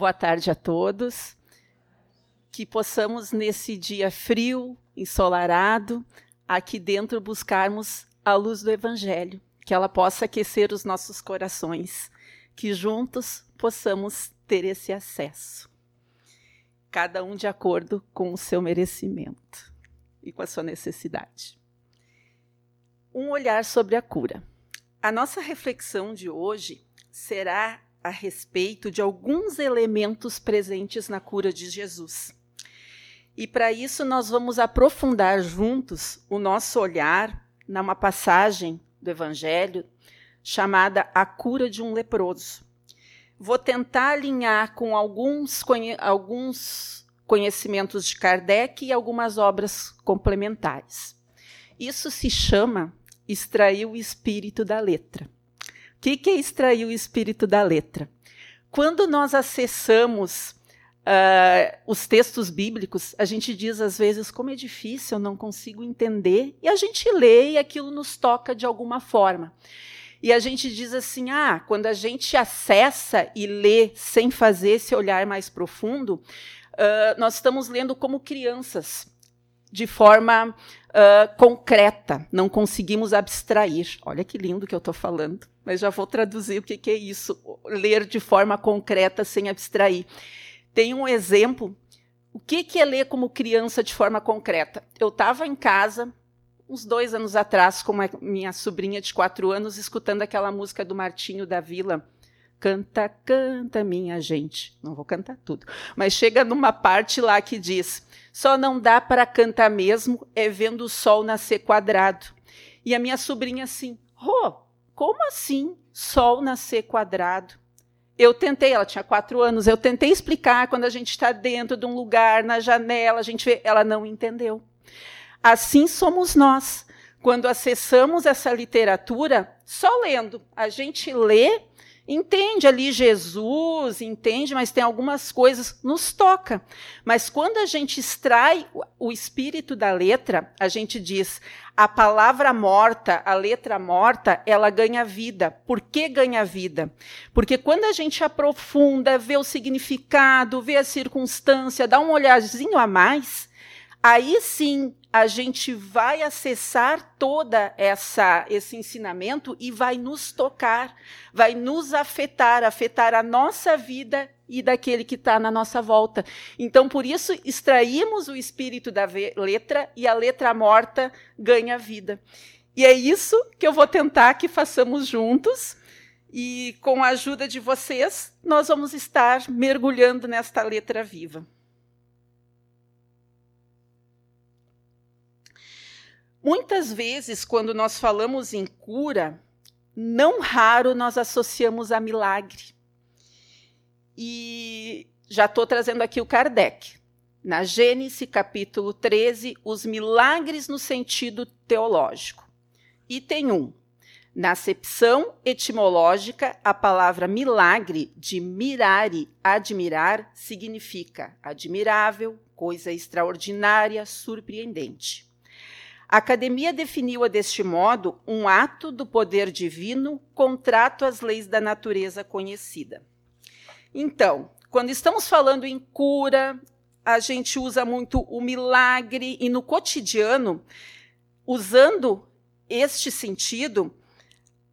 Boa tarde a todos. Que possamos, nesse dia frio, ensolarado, aqui dentro buscarmos a luz do Evangelho, que ela possa aquecer os nossos corações, que juntos possamos ter esse acesso, cada um de acordo com o seu merecimento e com a sua necessidade. Um olhar sobre a cura. A nossa reflexão de hoje será a respeito de alguns elementos presentes na cura de Jesus. E para isso nós vamos aprofundar juntos o nosso olhar numa passagem do Evangelho chamada A Cura de um Leproso. Vou tentar alinhar com alguns, conhe alguns conhecimentos de Kardec e algumas obras complementares. Isso se chama extrair o espírito da letra. O que, que é extrair o espírito da letra? Quando nós acessamos uh, os textos bíblicos, a gente diz às vezes como é difícil, eu não consigo entender, e a gente lê e aquilo nos toca de alguma forma. E a gente diz assim: ah, quando a gente acessa e lê sem fazer esse olhar mais profundo, uh, nós estamos lendo como crianças de forma uh, concreta, não conseguimos abstrair. Olha que lindo que eu estou falando, mas já vou traduzir o que, que é isso, ler de forma concreta sem abstrair. Tem um exemplo. O que, que é ler como criança de forma concreta? Eu estava em casa, uns dois anos atrás, com a minha sobrinha de quatro anos, escutando aquela música do Martinho da Vila, Canta, canta, minha gente. Não vou cantar tudo. Mas chega numa parte lá que diz: só não dá para cantar mesmo é vendo o sol nascer quadrado. E a minha sobrinha assim: Rô, como assim sol nascer quadrado? Eu tentei, ela tinha quatro anos, eu tentei explicar quando a gente está dentro de um lugar, na janela, a gente vê, ela não entendeu. Assim somos nós. Quando acessamos essa literatura, só lendo, a gente lê entende ali Jesus, entende, mas tem algumas coisas, nos toca. Mas quando a gente extrai o espírito da letra, a gente diz: a palavra morta, a letra morta, ela ganha vida. Por que ganha vida? Porque quando a gente aprofunda, vê o significado, vê a circunstância, dá um olharzinho a mais, aí sim a gente vai acessar toda essa esse ensinamento e vai nos tocar, vai nos afetar, afetar a nossa vida e daquele que está na nossa volta. Então, por isso, extraímos o espírito da letra e a letra morta ganha vida. E é isso que eu vou tentar que façamos juntos. E com a ajuda de vocês, nós vamos estar mergulhando nesta letra viva. Muitas vezes, quando nós falamos em cura, não raro nós associamos a milagre. E já estou trazendo aqui o Kardec. Na Gênesis, capítulo 13, os milagres no sentido teológico. Item 1. Na acepção etimológica, a palavra milagre, de mirare, admirar, significa admirável, coisa extraordinária, surpreendente. A academia definiu-a deste modo um ato do poder divino contrato às leis da natureza conhecida. Então, quando estamos falando em cura, a gente usa muito o milagre e no cotidiano, usando este sentido,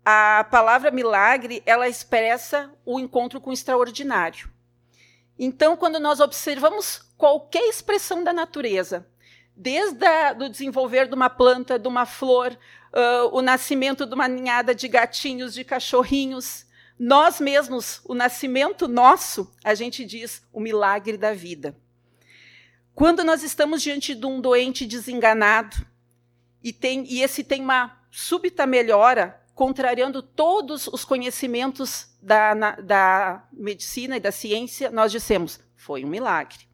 a palavra milagre, ela expressa o encontro com o extraordinário. Então, quando nós observamos qualquer expressão da natureza, desde o desenvolver de uma planta, de uma flor, uh, o nascimento de uma ninhada de gatinhos, de cachorrinhos. Nós mesmos, o nascimento nosso, a gente diz o milagre da vida. Quando nós estamos diante de um doente desenganado e, tem, e esse tem uma súbita melhora, contrariando todos os conhecimentos da, na, da medicina e da ciência, nós dissemos: foi um milagre.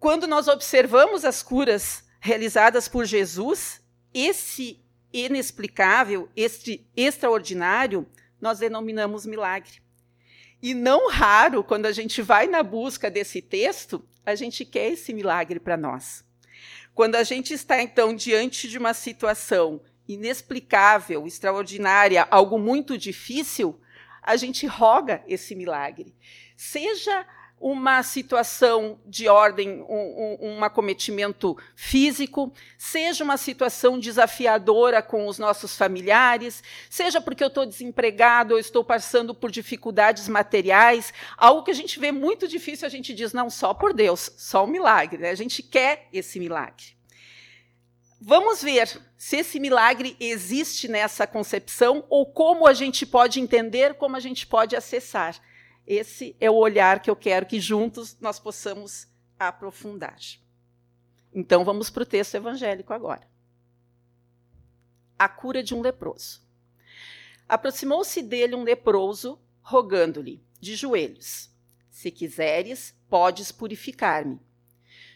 Quando nós observamos as curas realizadas por Jesus, esse inexplicável, este extraordinário, nós denominamos milagre. E não raro, quando a gente vai na busca desse texto, a gente quer esse milagre para nós. Quando a gente está, então, diante de uma situação inexplicável, extraordinária, algo muito difícil, a gente roga esse milagre. seja uma situação de ordem, um, um, um, acometimento físico, seja uma situação desafiadora com os nossos familiares, seja porque eu estou desempregado ou estou passando por dificuldades materiais, algo que a gente vê muito difícil, a gente diz, não, só por Deus, só um milagre. Né? A gente quer esse milagre. Vamos ver se esse milagre existe nessa concepção ou como a gente pode entender, como a gente pode acessar. Esse é o olhar que eu quero que juntos nós possamos aprofundar. Então vamos para o texto evangélico agora. A cura de um leproso. Aproximou-se dele um leproso, rogando-lhe, de joelhos: Se quiseres, podes purificar-me.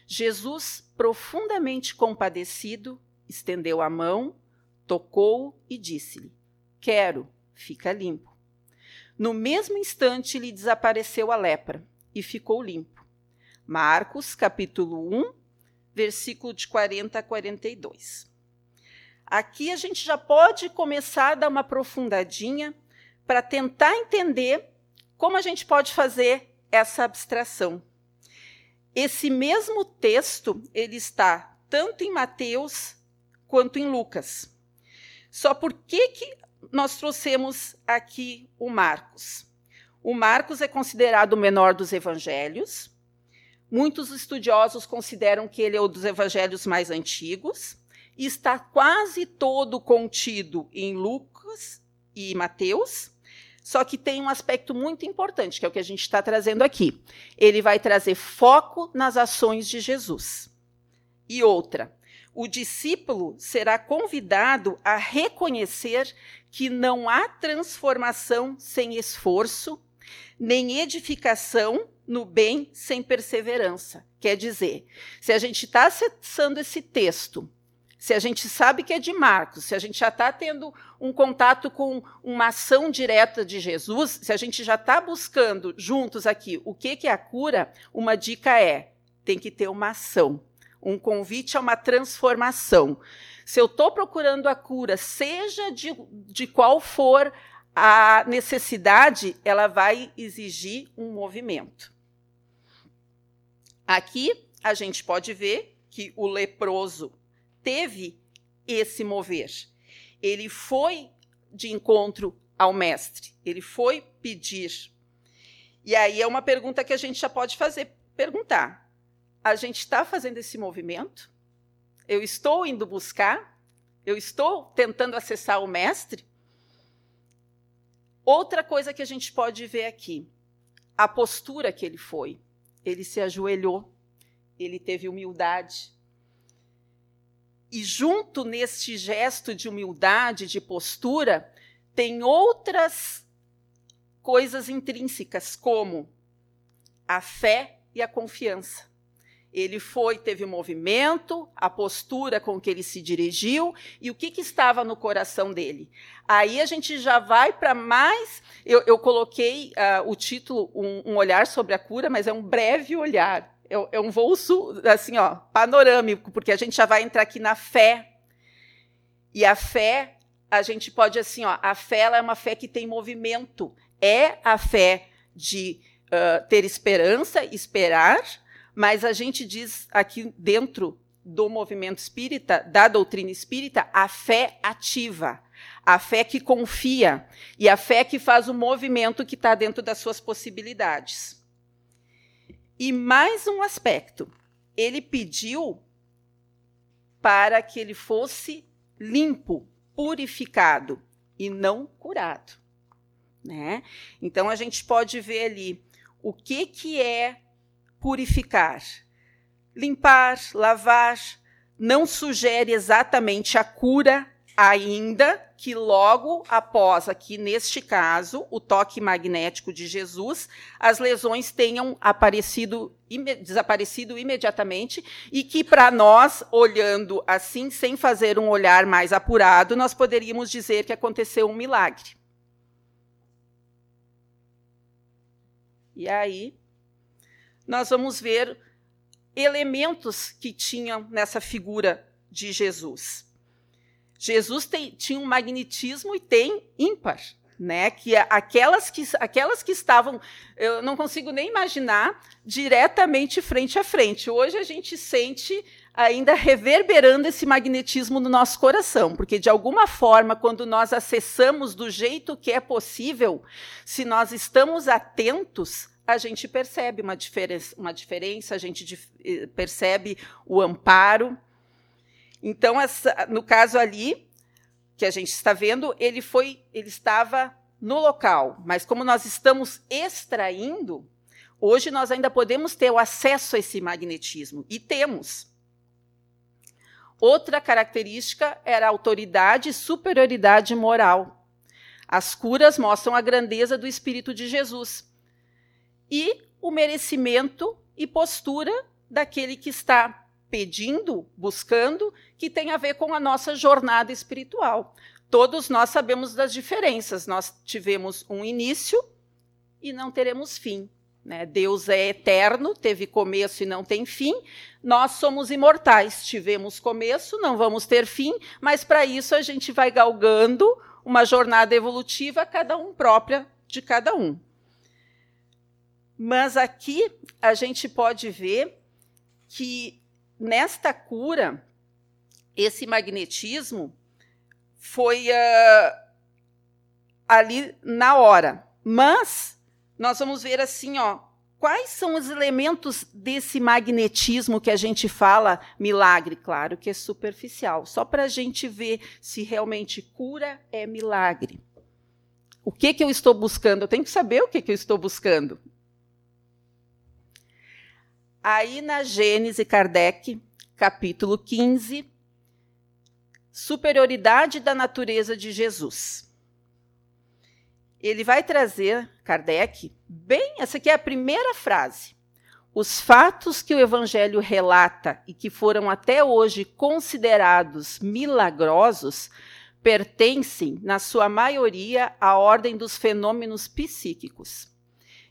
Jesus, profundamente compadecido, estendeu a mão, tocou e disse-lhe: Quero, fica limpo. No mesmo instante lhe desapareceu a lepra e ficou limpo. Marcos, capítulo 1, versículo de 40 a 42. Aqui a gente já pode começar a dar uma aprofundadinha para tentar entender como a gente pode fazer essa abstração. Esse mesmo texto, ele está tanto em Mateus quanto em Lucas. Só por que, que nós trouxemos aqui o Marcos. O Marcos é considerado o menor dos evangelhos. Muitos estudiosos consideram que ele é um dos evangelhos mais antigos e está quase todo contido em Lucas e Mateus. Só que tem um aspecto muito importante, que é o que a gente está trazendo aqui. Ele vai trazer foco nas ações de Jesus. E outra, o discípulo será convidado a reconhecer que não há transformação sem esforço, nem edificação no bem sem perseverança. Quer dizer, se a gente está acessando esse texto, se a gente sabe que é de Marcos, se a gente já está tendo um contato com uma ação direta de Jesus, se a gente já está buscando juntos aqui o que, que é a cura, uma dica é: tem que ter uma ação um convite a uma transformação. Se eu estou procurando a cura, seja de, de qual for a necessidade, ela vai exigir um movimento. Aqui a gente pode ver que o leproso teve esse mover. Ele foi de encontro ao mestre, ele foi pedir. E aí é uma pergunta que a gente já pode fazer, perguntar: a gente está fazendo esse movimento, eu estou indo buscar, eu estou tentando acessar o mestre. Outra coisa que a gente pode ver aqui, a postura que ele foi. Ele se ajoelhou, ele teve humildade. E junto neste gesto de humildade, de postura, tem outras coisas intrínsecas, como a fé e a confiança. Ele foi, teve movimento, a postura com que ele se dirigiu e o que, que estava no coração dele. Aí a gente já vai para mais. Eu, eu coloquei uh, o título um, um, Olhar sobre a Cura, mas é um breve olhar. É, é um voo assim, ó, panorâmico, porque a gente já vai entrar aqui na fé. E a fé, a gente pode assim, ó, a fé é uma fé que tem movimento. É a fé de uh, ter esperança, esperar mas a gente diz aqui dentro do movimento espírita, da doutrina espírita, a fé ativa, a fé que confia e a fé que faz o movimento que está dentro das suas possibilidades. E mais um aspecto, ele pediu para que ele fosse limpo, purificado e não curado. Né? Então a gente pode ver ali o que, que é purificar. Limpar, lavar, não sugere exatamente a cura ainda que logo após, aqui neste caso, o toque magnético de Jesus, as lesões tenham aparecido, desaparecido imediatamente e que para nós, olhando assim, sem fazer um olhar mais apurado, nós poderíamos dizer que aconteceu um milagre. E aí, nós vamos ver elementos que tinham nessa figura de Jesus. Jesus tem, tinha um magnetismo e tem ímpar. né? Que aquelas que aquelas que estavam, eu não consigo nem imaginar diretamente frente a frente. Hoje a gente sente ainda reverberando esse magnetismo no nosso coração, porque de alguma forma, quando nós acessamos do jeito que é possível, se nós estamos atentos, a gente percebe uma diferença, uma diferença a gente eh, percebe o amparo. Então, essa, no caso ali, que a gente está vendo, ele foi, ele estava no local, mas como nós estamos extraindo, hoje nós ainda podemos ter o acesso a esse magnetismo e temos. Outra característica era autoridade e superioridade moral. As curas mostram a grandeza do Espírito de Jesus e o merecimento e postura daquele que está pedindo, buscando, que tem a ver com a nossa jornada espiritual. Todos nós sabemos das diferenças. Nós tivemos um início e não teremos fim. Né? Deus é eterno, teve começo e não tem fim. Nós somos imortais, tivemos começo, não vamos ter fim, mas para isso a gente vai galgando uma jornada evolutiva, cada um própria de cada um. Mas aqui a gente pode ver que nesta cura, esse magnetismo foi uh, ali na hora. Mas nós vamos ver assim, ó, quais são os elementos desse magnetismo que a gente fala milagre? Claro que é superficial, só para a gente ver se realmente cura é milagre. O que, que eu estou buscando? Eu tenho que saber o que, que eu estou buscando. Aí na Gênese Kardec, capítulo 15, superioridade da natureza de Jesus. Ele vai trazer, Kardec, bem, essa aqui é a primeira frase. Os fatos que o Evangelho relata e que foram até hoje considerados milagrosos pertencem, na sua maioria, à ordem dos fenômenos psíquicos.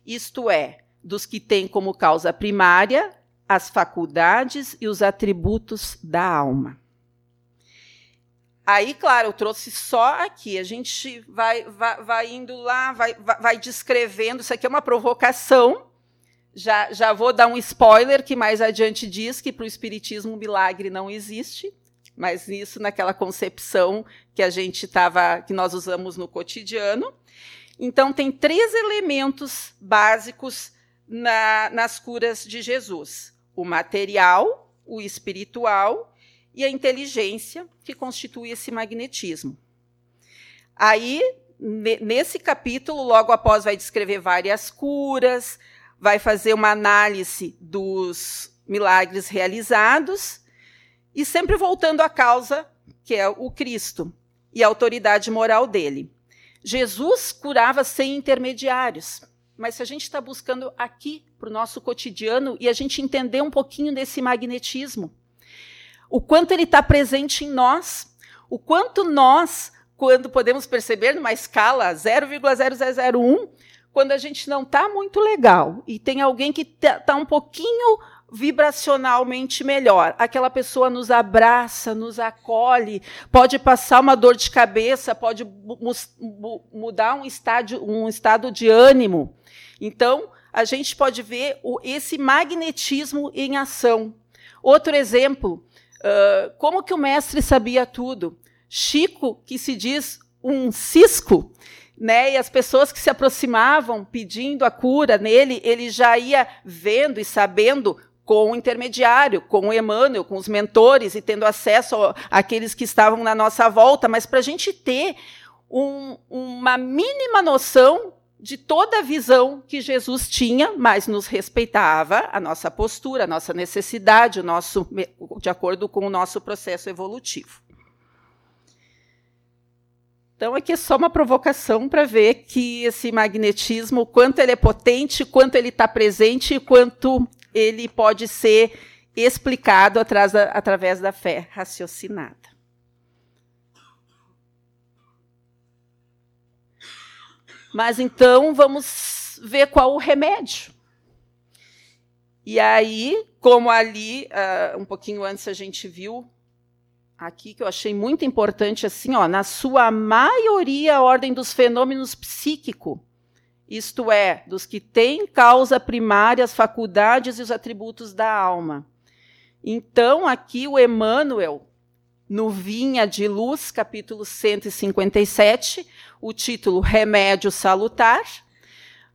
Isto é, dos que têm como causa primária as faculdades e os atributos da alma. Aí, claro, eu trouxe só aqui. A gente vai, vai, vai indo lá, vai, vai, descrevendo. Isso aqui é uma provocação. Já, já vou dar um spoiler que mais adiante diz que para o Espiritismo milagre não existe, mas isso naquela concepção que a gente estava, que nós usamos no cotidiano. Então, tem três elementos básicos na, nas curas de Jesus: o material, o espiritual e a inteligência, que constitui esse magnetismo. Aí, nesse capítulo, logo após, vai descrever várias curas, vai fazer uma análise dos milagres realizados, e sempre voltando à causa, que é o Cristo, e a autoridade moral dele. Jesus curava sem intermediários. Mas se a gente está buscando aqui para o nosso cotidiano e a gente entender um pouquinho desse magnetismo, o quanto ele está presente em nós, o quanto nós, quando podemos perceber numa escala 0,0001, quando a gente não está muito legal e tem alguém que está tá um pouquinho vibracionalmente melhor. Aquela pessoa nos abraça, nos acolhe, pode passar uma dor de cabeça, pode mudar um, estádio, um estado de ânimo. Então, a gente pode ver o, esse magnetismo em ação. Outro exemplo, uh, como que o mestre sabia tudo? Chico, que se diz um cisco, né? E as pessoas que se aproximavam pedindo a cura nele, ele já ia vendo e sabendo com o intermediário, com o Emmanuel, com os mentores e tendo acesso àqueles que estavam na nossa volta, mas para a gente ter um, uma mínima noção de toda a visão que Jesus tinha, mas nos respeitava a nossa postura, a nossa necessidade, o nosso, de acordo com o nosso processo evolutivo. Então, aqui é só uma provocação para ver que esse magnetismo, quanto ele é potente, quanto ele está presente e quanto ele pode ser explicado através da fé raciocinada. Mas então vamos ver qual o remédio. E aí, como ali, uh, um pouquinho antes a gente viu aqui que eu achei muito importante, assim, ó, na sua maioria, a ordem dos fenômenos psíquico, isto é, dos que têm causa primária as faculdades e os atributos da alma. Então, aqui o Emmanuel, no Vinha de Luz, capítulo 157, o título Remédio Salutar,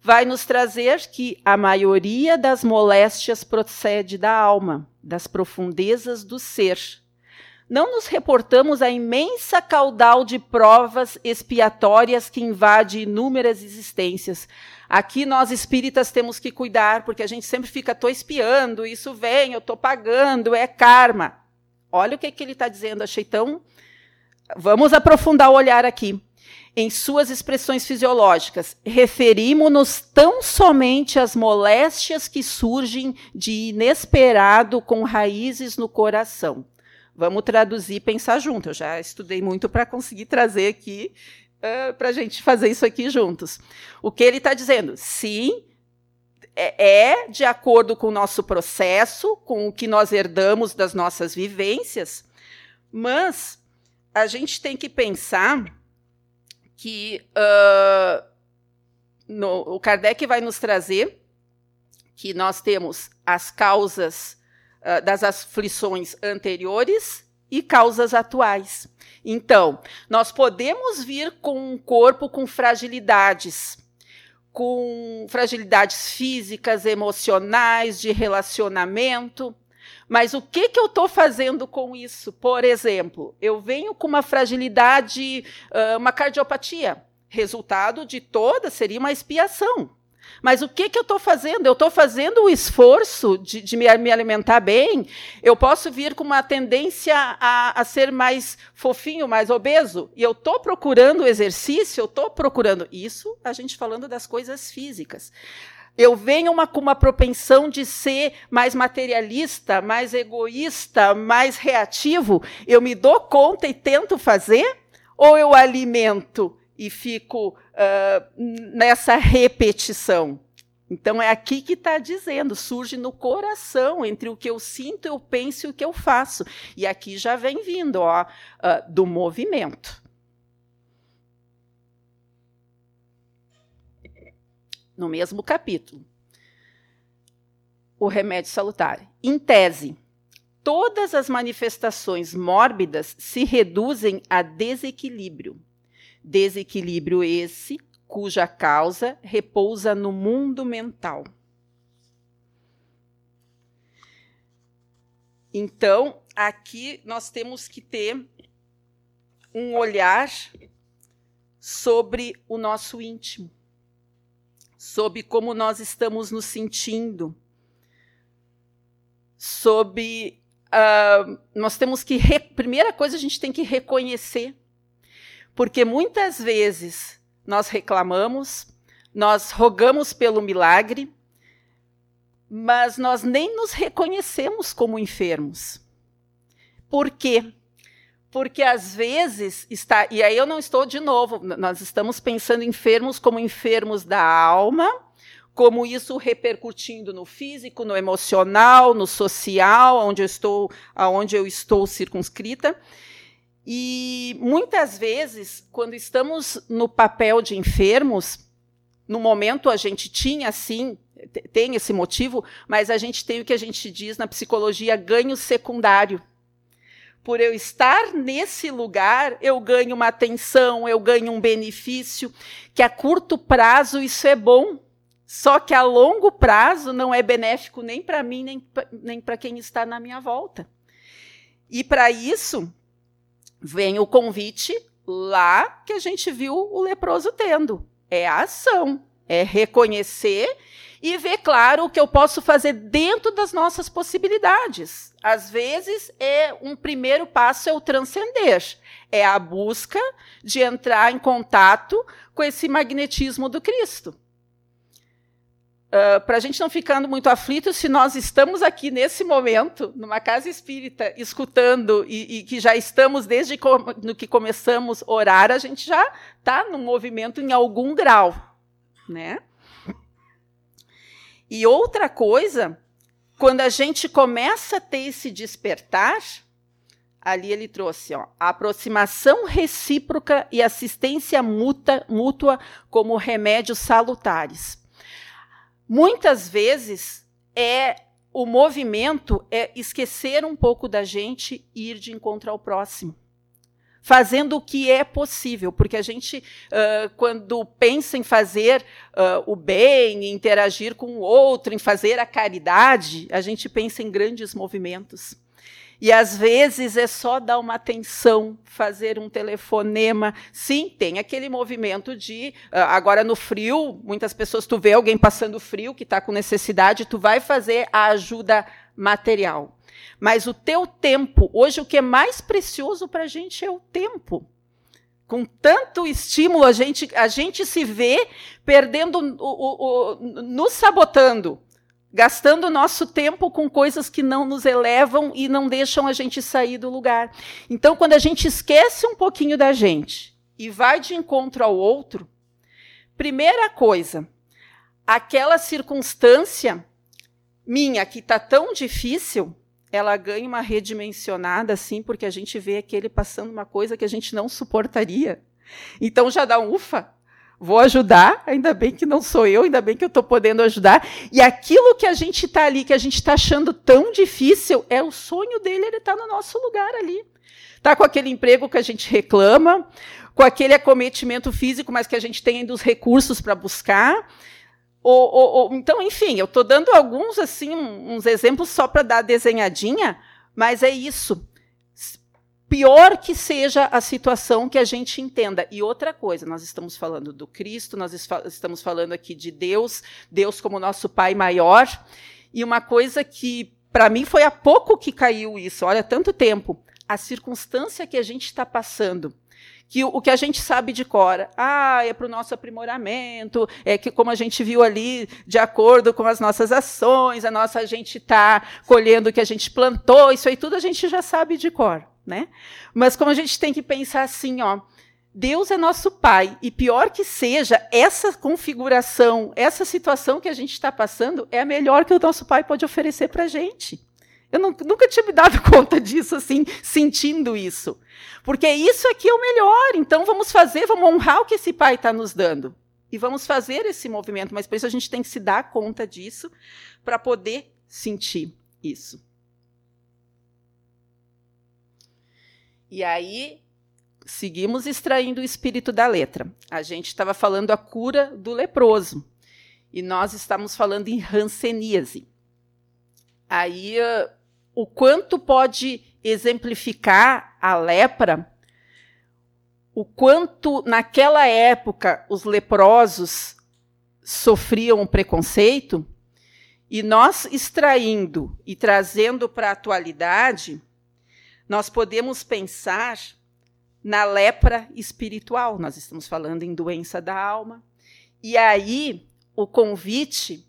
vai nos trazer que a maioria das moléstias procede da alma, das profundezas do ser. Não nos reportamos a imensa caudal de provas expiatórias que invade inúmeras existências. Aqui nós espíritas temos que cuidar, porque a gente sempre fica, estou espiando, isso vem, eu estou pagando, é karma. Olha o que, que ele está dizendo, achei tão. Vamos aprofundar o olhar aqui. Em suas expressões fisiológicas, referimos-nos tão somente às moléstias que surgem de inesperado com raízes no coração. Vamos traduzir e pensar junto. Eu já estudei muito para conseguir trazer aqui uh, para a gente fazer isso aqui juntos. O que ele está dizendo? Sim, é, é de acordo com o nosso processo, com o que nós herdamos das nossas vivências, mas a gente tem que pensar que uh, no, o Kardec vai nos trazer que nós temos as causas uh, das aflições anteriores e causas atuais. Então, nós podemos vir com um corpo com fragilidades, com fragilidades físicas, emocionais, de relacionamento. Mas o que, que eu estou fazendo com isso? Por exemplo, eu venho com uma fragilidade, uma cardiopatia. Resultado de toda seria uma expiação. Mas o que, que eu estou fazendo? Eu estou fazendo o esforço de, de me, me, alimentar bem. Eu posso vir com uma tendência a, a ser mais fofinho, mais obeso. E eu estou procurando exercício, eu estou procurando isso, a gente falando das coisas físicas. Eu venho uma, com uma propensão de ser mais materialista, mais egoísta, mais reativo. Eu me dou conta e tento fazer? Ou eu alimento e fico uh, nessa repetição. Então é aqui que está dizendo, surge no coração, entre o que eu sinto, eu penso e o que eu faço. E aqui já vem vindo ó, uh, do movimento. No mesmo capítulo. O remédio salutar. Em tese, todas as manifestações mórbidas se reduzem a desequilíbrio Desequilíbrio esse cuja causa repousa no mundo mental. Então, aqui nós temos que ter um olhar sobre o nosso íntimo, sobre como nós estamos nos sentindo, sobre. Uh, nós temos que. Primeira coisa, a gente tem que reconhecer porque muitas vezes nós reclamamos, nós rogamos pelo milagre, mas nós nem nos reconhecemos como enfermos. Por quê? Porque às vezes está, e aí eu não estou de novo, nós estamos pensando enfermos como enfermos da alma, como isso repercutindo no físico, no emocional, no social, onde eu estou, aonde eu estou circunscrita. E muitas vezes, quando estamos no papel de enfermos, no momento a gente tinha sim, tem esse motivo, mas a gente tem o que a gente diz na psicologia ganho secundário. Por eu estar nesse lugar, eu ganho uma atenção, eu ganho um benefício, que a curto prazo isso é bom, só que a longo prazo não é benéfico nem para mim, nem, nem para quem está na minha volta. E para isso, vem o convite lá que a gente viu o leproso tendo. É a ação, é reconhecer e ver, claro, o que eu posso fazer dentro das nossas possibilidades. Às vezes, é um primeiro passo é o transcender, é a busca de entrar em contato com esse magnetismo do Cristo. Uh, para a gente não ficando muito aflito, se nós estamos aqui nesse momento, numa casa espírita, escutando e, e que já estamos desde no que começamos a orar, a gente já está no movimento em algum grau, né? E outra coisa, quando a gente começa a ter esse despertar, ali ele trouxe ó, a aproximação recíproca e assistência mútua, mútua como remédios salutares. Muitas vezes é o movimento é esquecer um pouco da gente e ir de encontro ao próximo. Fazendo o que é possível, porque a gente, uh, quando pensa em fazer uh, o bem, em interagir com o outro, em fazer a caridade, a gente pensa em grandes movimentos. E às vezes é só dar uma atenção, fazer um telefonema. Sim, tem aquele movimento de. Ah, agora no frio, muitas pessoas, tu vê alguém passando frio, que está com necessidade, tu vai fazer a ajuda material. Mas o teu tempo, hoje o que é mais precioso para a gente é o tempo. Com tanto estímulo, a gente, a gente se vê perdendo, o, o, o, nos sabotando gastando nosso tempo com coisas que não nos elevam e não deixam a gente sair do lugar. Então, quando a gente esquece um pouquinho da gente e vai de encontro ao outro, primeira coisa, aquela circunstância minha que está tão difícil, ela ganha uma redimensionada assim, porque a gente vê aquele passando uma coisa que a gente não suportaria. Então já dá um ufa, vou ajudar, ainda bem que não sou eu, ainda bem que eu estou podendo ajudar. E aquilo que a gente está ali, que a gente está achando tão difícil, é o sonho dele, ele está no nosso lugar ali. Está com aquele emprego que a gente reclama, com aquele acometimento físico, mas que a gente tem ainda os recursos para buscar. Ou, ou, ou, então, enfim, eu estou dando alguns assim uns exemplos só para dar desenhadinha, mas é isso pior que seja a situação que a gente entenda. E outra coisa, nós estamos falando do Cristo, nós estamos falando aqui de Deus, Deus como nosso Pai maior. E uma coisa que, para mim, foi há pouco que caiu isso, olha, tanto tempo. A circunstância que a gente está passando que o que a gente sabe de cor, ah, é para o nosso aprimoramento, é que como a gente viu ali, de acordo com as nossas ações, a nossa a gente está colhendo o que a gente plantou, isso aí tudo a gente já sabe de cor né? Mas como a gente tem que pensar assim, ó, Deus é nosso Pai, e pior que seja, essa configuração, essa situação que a gente está passando, é a melhor que o nosso Pai pode oferecer para a gente. Eu não, nunca tinha me dado conta disso, assim, sentindo isso. Porque isso aqui é o melhor, então vamos fazer, vamos honrar o que esse Pai está nos dando. E vamos fazer esse movimento, mas por isso a gente tem que se dar conta disso para poder sentir isso. E aí seguimos extraindo o espírito da letra. A gente estava falando a cura do leproso. E nós estamos falando em ranceníase. Aí, o quanto pode exemplificar a lepra, o quanto naquela época os leprosos sofriam preconceito, e nós extraindo e trazendo para a atualidade, nós podemos pensar na lepra espiritual. Nós estamos falando em doença da alma. E aí, o convite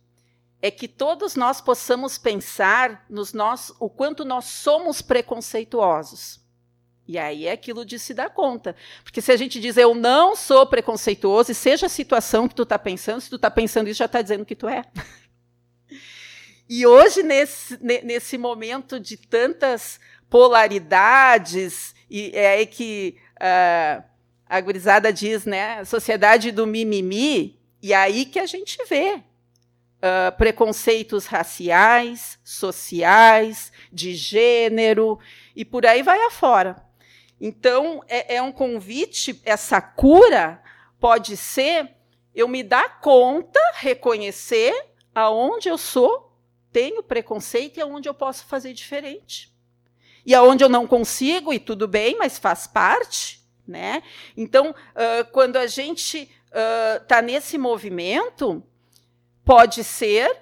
é que todos nós possamos pensar nos nós, o quanto nós somos preconceituosos. E aí é aquilo de se dar conta. Porque se a gente diz eu não sou preconceituoso, e seja a situação que tu está pensando, se tu está pensando isso, já está dizendo que tu é. e hoje, nesse, nesse momento de tantas polaridades, e é aí que uh, a gurizada diz, né? Sociedade do mimimi, e aí que a gente vê uh, preconceitos raciais, sociais, de gênero, e por aí vai afora. Então, é, é um convite, essa cura pode ser eu me dar conta, reconhecer aonde eu sou, tenho preconceito e aonde eu posso fazer diferente e aonde eu não consigo, e tudo bem, mas faz parte. Né? Então, uh, quando a gente está uh, nesse movimento, pode ser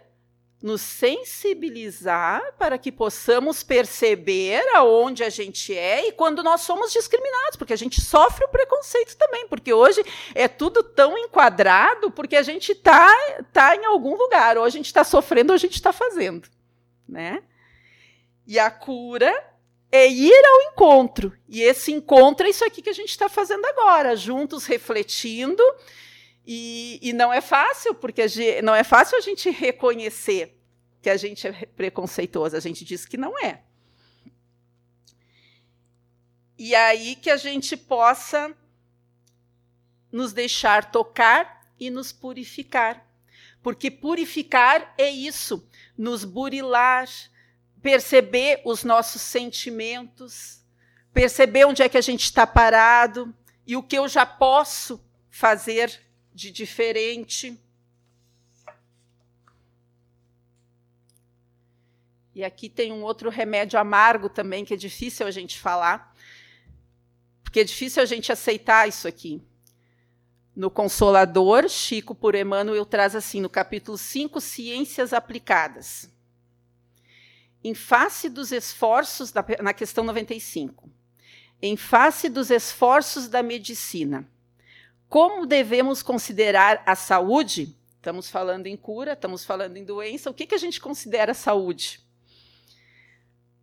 nos sensibilizar para que possamos perceber aonde a gente é e quando nós somos discriminados, porque a gente sofre o preconceito também, porque hoje é tudo tão enquadrado, porque a gente está tá em algum lugar, ou a gente está sofrendo ou a gente está fazendo. Né? E a cura é ir ao encontro. E esse encontro é isso aqui que a gente está fazendo agora, juntos refletindo. E, e não é fácil, porque não é fácil a gente reconhecer que a gente é preconceituoso. A gente diz que não é. E aí que a gente possa nos deixar tocar e nos purificar. Porque purificar é isso, nos burilar, perceber os nossos sentimentos, perceber onde é que a gente está parado e o que eu já posso fazer de diferente. E aqui tem um outro remédio amargo também, que é difícil a gente falar, porque é difícil a gente aceitar isso aqui. No Consolador, Chico por Emmanuel traz assim, no capítulo 5, Ciências Aplicadas. Em face dos esforços, da, na questão 95, em face dos esforços da medicina, como devemos considerar a saúde? Estamos falando em cura, estamos falando em doença. O que, que a gente considera saúde?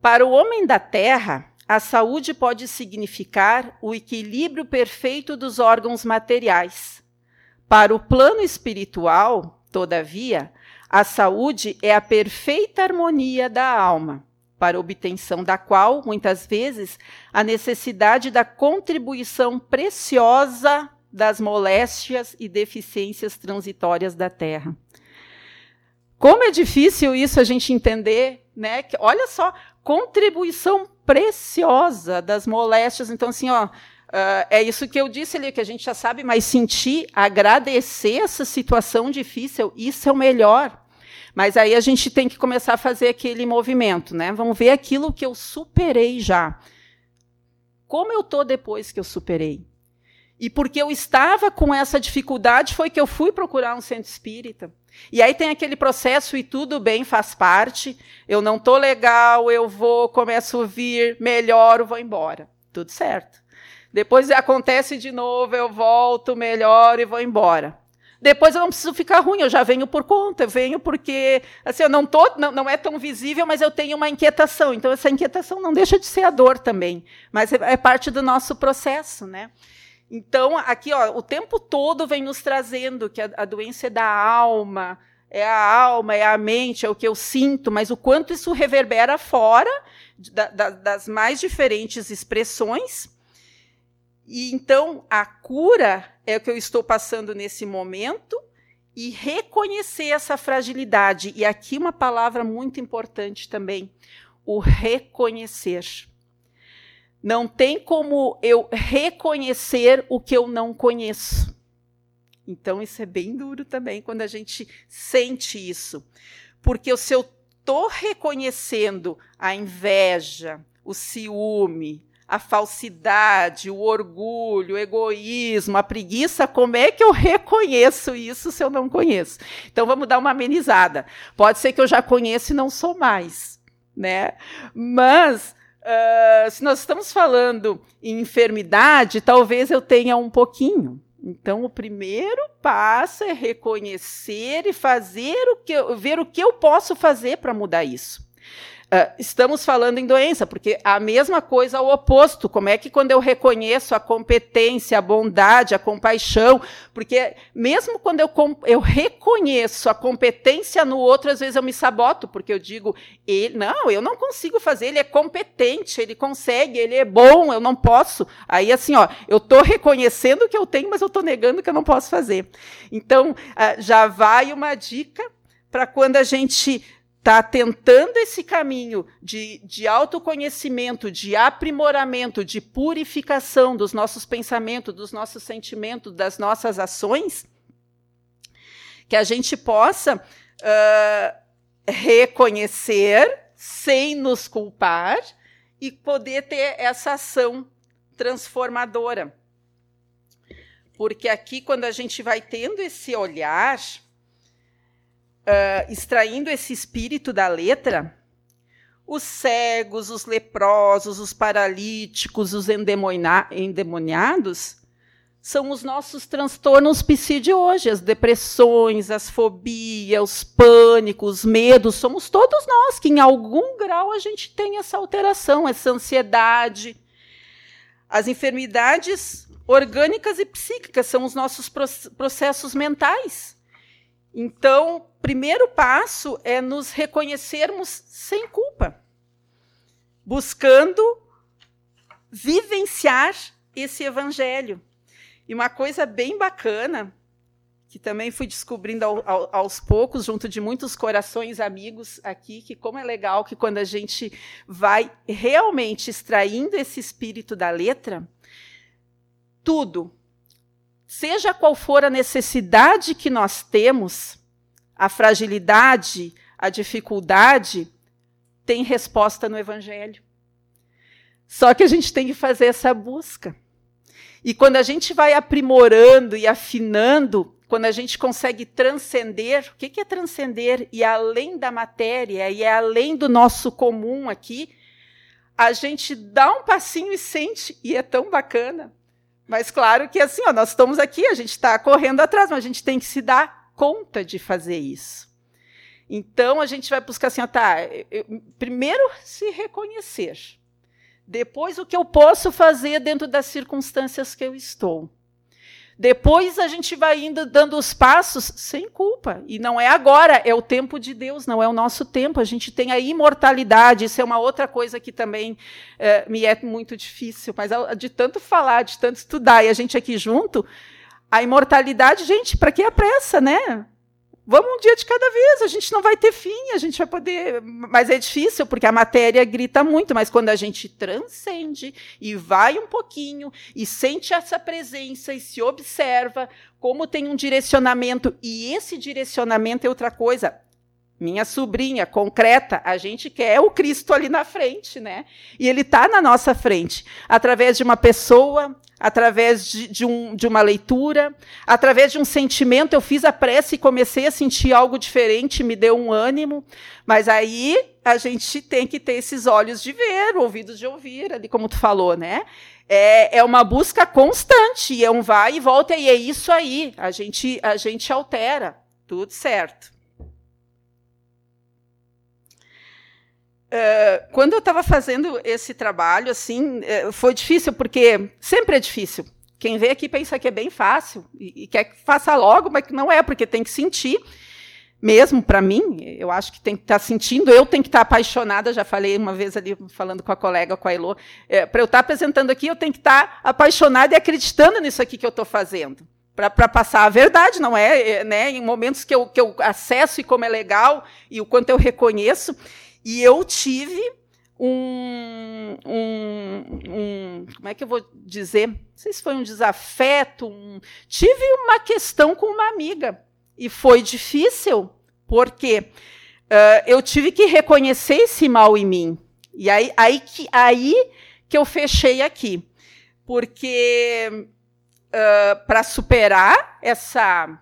Para o homem da terra, a saúde pode significar o equilíbrio perfeito dos órgãos materiais. Para o plano espiritual, todavia, a saúde é a perfeita harmonia da alma, para obtenção da qual, muitas vezes, a necessidade da contribuição preciosa das moléstias e deficiências transitórias da terra. Como é difícil isso a gente entender, né? Que, olha só, contribuição preciosa das moléstias. Então, assim, ó, uh, é isso que eu disse ali, que a gente já sabe, mas sentir, agradecer essa situação difícil, isso é o melhor. Mas aí a gente tem que começar a fazer aquele movimento, né? Vamos ver aquilo que eu superei já. Como eu tô depois que eu superei? E porque eu estava com essa dificuldade foi que eu fui procurar um centro espírita. E aí tem aquele processo e tudo bem, faz parte. Eu não tô legal, eu vou, começo a vir, melhoro, vou embora. Tudo certo. Depois acontece de novo, eu volto, melhoro e vou embora. Depois eu não preciso ficar ruim, eu já venho por conta, eu venho porque assim, eu não tô, não, não é tão visível, mas eu tenho uma inquietação. Então essa inquietação não deixa de ser a dor também, mas é, é parte do nosso processo, né? Então, aqui, ó, o tempo todo vem nos trazendo que a, a doença é da alma, é a alma, é a mente, é o que eu sinto, mas o quanto isso reverbera fora da, da, das mais diferentes expressões. E então a cura é o que eu estou passando nesse momento e reconhecer essa fragilidade. E aqui uma palavra muito importante também: o reconhecer. Não tem como eu reconhecer o que eu não conheço. Então, isso é bem duro também quando a gente sente isso. Porque se eu estou reconhecendo a inveja, o ciúme, a falsidade, o orgulho, o egoísmo, a preguiça, como é que eu reconheço isso se eu não conheço? Então vamos dar uma amenizada. Pode ser que eu já conheça e não sou mais, né? Mas Uh, se nós estamos falando em enfermidade, talvez eu tenha um pouquinho. Então, o primeiro passo é reconhecer e fazer o que ver o que eu posso fazer para mudar isso. Uh, estamos falando em doença, porque a mesma coisa o oposto. Como é que quando eu reconheço a competência, a bondade, a compaixão, porque mesmo quando eu, eu reconheço a competência no outro, às vezes eu me saboto, porque eu digo, ele, não, eu não consigo fazer, ele é competente, ele consegue, ele é bom, eu não posso. Aí, assim, ó, eu estou reconhecendo que eu tenho, mas eu estou negando que eu não posso fazer. Então, uh, já vai uma dica para quando a gente está tentando esse caminho de, de autoconhecimento, de aprimoramento, de purificação dos nossos pensamentos, dos nossos sentimentos, das nossas ações, que a gente possa uh, reconhecer sem nos culpar e poder ter essa ação transformadora. Porque aqui, quando a gente vai tendo esse olhar uh, extraindo esse espírito da letra, os cegos, os leprosos, os paralíticos, os endemoniados são os nossos transtornos psi de hoje, as depressões, as fobias, os pânicos, os medos, somos todos nós que em algum grau a gente tem essa alteração, essa ansiedade. As enfermidades orgânicas e psíquicas são os nossos processos mentais. Então, primeiro passo é nos reconhecermos sem culpa, buscando vivenciar esse evangelho. E uma coisa bem bacana, que também fui descobrindo ao, ao, aos poucos, junto de muitos corações amigos aqui, que como é legal que quando a gente vai realmente extraindo esse espírito da letra, tudo, seja qual for a necessidade que nós temos, a fragilidade, a dificuldade, tem resposta no Evangelho. Só que a gente tem que fazer essa busca. E quando a gente vai aprimorando e afinando, quando a gente consegue transcender, o que é transcender? E além da matéria, e é além do nosso comum aqui, a gente dá um passinho e sente, e é tão bacana. Mas claro que assim, ó, nós estamos aqui, a gente está correndo atrás, mas a gente tem que se dar conta de fazer isso. Então a gente vai buscar assim, ó, tá, eu, primeiro se reconhecer. Depois o que eu posso fazer dentro das circunstâncias que eu estou. Depois a gente vai indo dando os passos sem culpa. E não é agora, é o tempo de Deus, não é o nosso tempo. A gente tem a imortalidade, isso é uma outra coisa que também é, me é muito difícil. Mas de tanto falar, de tanto estudar, e a gente aqui junto, a imortalidade, gente, para que a pressa, né? Vamos um dia de cada vez, a gente não vai ter fim, a gente vai poder. Mas é difícil, porque a matéria grita muito, mas quando a gente transcende e vai um pouquinho e sente essa presença e se observa como tem um direcionamento, e esse direcionamento é outra coisa. Minha sobrinha, concreta, a gente quer o Cristo ali na frente, né? E ele está na nossa frente, através de uma pessoa, através de, de, um, de uma leitura, através de um sentimento. Eu fiz a prece e comecei a sentir algo diferente, me deu um ânimo. Mas aí a gente tem que ter esses olhos de ver, ouvidos de ouvir, ali como tu falou, né? É, é uma busca constante, é um vai e volta, e é isso aí. A gente, a gente altera, tudo certo. Uh, quando eu estava fazendo esse trabalho, assim, uh, foi difícil, porque sempre é difícil. Quem vê aqui pensa que é bem fácil e, e quer que faça logo, mas não é, porque tem que sentir. Mesmo para mim, eu acho que tem que estar tá sentindo, eu tenho que estar tá apaixonada. Já falei uma vez ali, falando com a colega, com a Elô, é, para eu estar tá apresentando aqui, eu tenho que estar tá apaixonada e acreditando nisso aqui que eu estou fazendo para passar a verdade, não é? é? Né? Em momentos que eu, que eu acesso e como é legal e o quanto eu reconheço. E eu tive um, um, um, como é que eu vou dizer? Não sei se foi um desafeto. Um, tive uma questão com uma amiga e foi difícil porque uh, eu tive que reconhecer esse mal em mim. E aí, aí, que, aí que eu fechei aqui, porque uh, para superar essa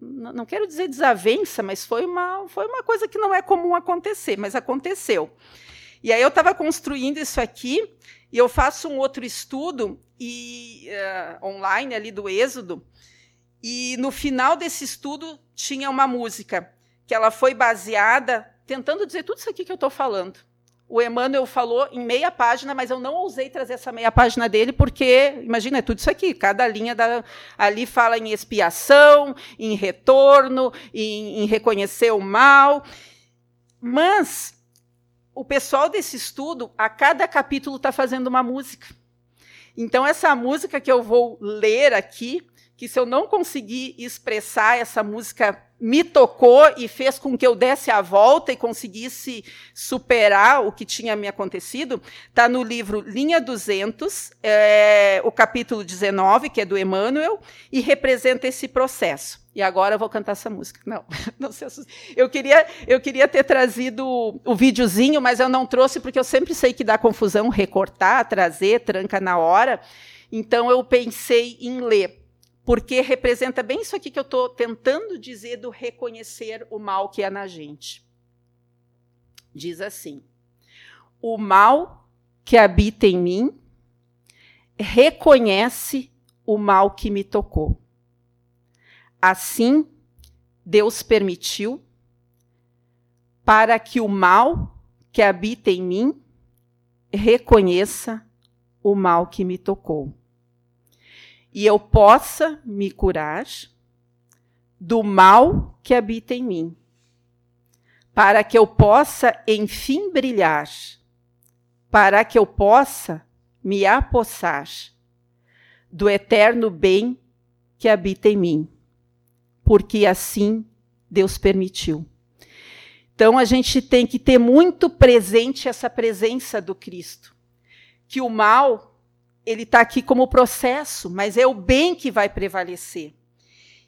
não quero dizer desavença, mas foi uma, foi uma coisa que não é comum acontecer, mas aconteceu. E aí eu estava construindo isso aqui, e eu faço um outro estudo e, uh, online ali do Êxodo, e no final desse estudo tinha uma música que ela foi baseada, tentando dizer tudo isso aqui que eu estou falando o Emmanuel falou em meia página, mas eu não ousei trazer essa meia página dele, porque, imagina, é tudo isso aqui, cada linha da, ali fala em expiação, em retorno, em, em reconhecer o mal. Mas o pessoal desse estudo, a cada capítulo, está fazendo uma música. Então, essa música que eu vou ler aqui, que se eu não conseguir expressar essa música me tocou e fez com que eu desse a volta e conseguisse superar o que tinha me acontecido, está no livro Linha 200, é, o capítulo 19, que é do Emmanuel, e representa esse processo. E agora eu vou cantar essa música. Não, não se assuste. Eu queria, eu queria ter trazido o videozinho, mas eu não trouxe porque eu sempre sei que dá confusão recortar, trazer, tranca na hora. Então eu pensei em ler porque representa bem isso aqui que eu estou tentando dizer do reconhecer o mal que é na gente. Diz assim: o mal que habita em mim reconhece o mal que me tocou. Assim, Deus permitiu para que o mal que habita em mim reconheça o mal que me tocou e eu possa me curar do mal que habita em mim, para que eu possa, enfim, brilhar, para que eu possa me apossar do eterno bem que habita em mim, porque assim Deus permitiu. Então a gente tem que ter muito presente essa presença do Cristo, que o mal ele está aqui como processo, mas é o bem que vai prevalecer.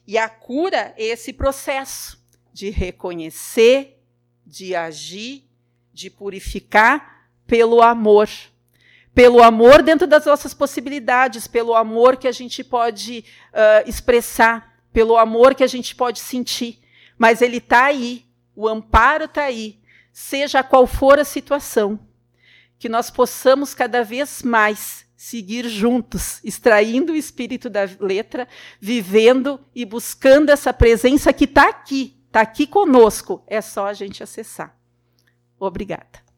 E a cura é esse processo de reconhecer, de agir, de purificar pelo amor pelo amor dentro das nossas possibilidades, pelo amor que a gente pode uh, expressar, pelo amor que a gente pode sentir. Mas ele está aí, o amparo está aí, seja qual for a situação. Que nós possamos cada vez mais seguir juntos, extraindo o espírito da letra, vivendo e buscando essa presença que está aqui, está aqui conosco. É só a gente acessar. Obrigada.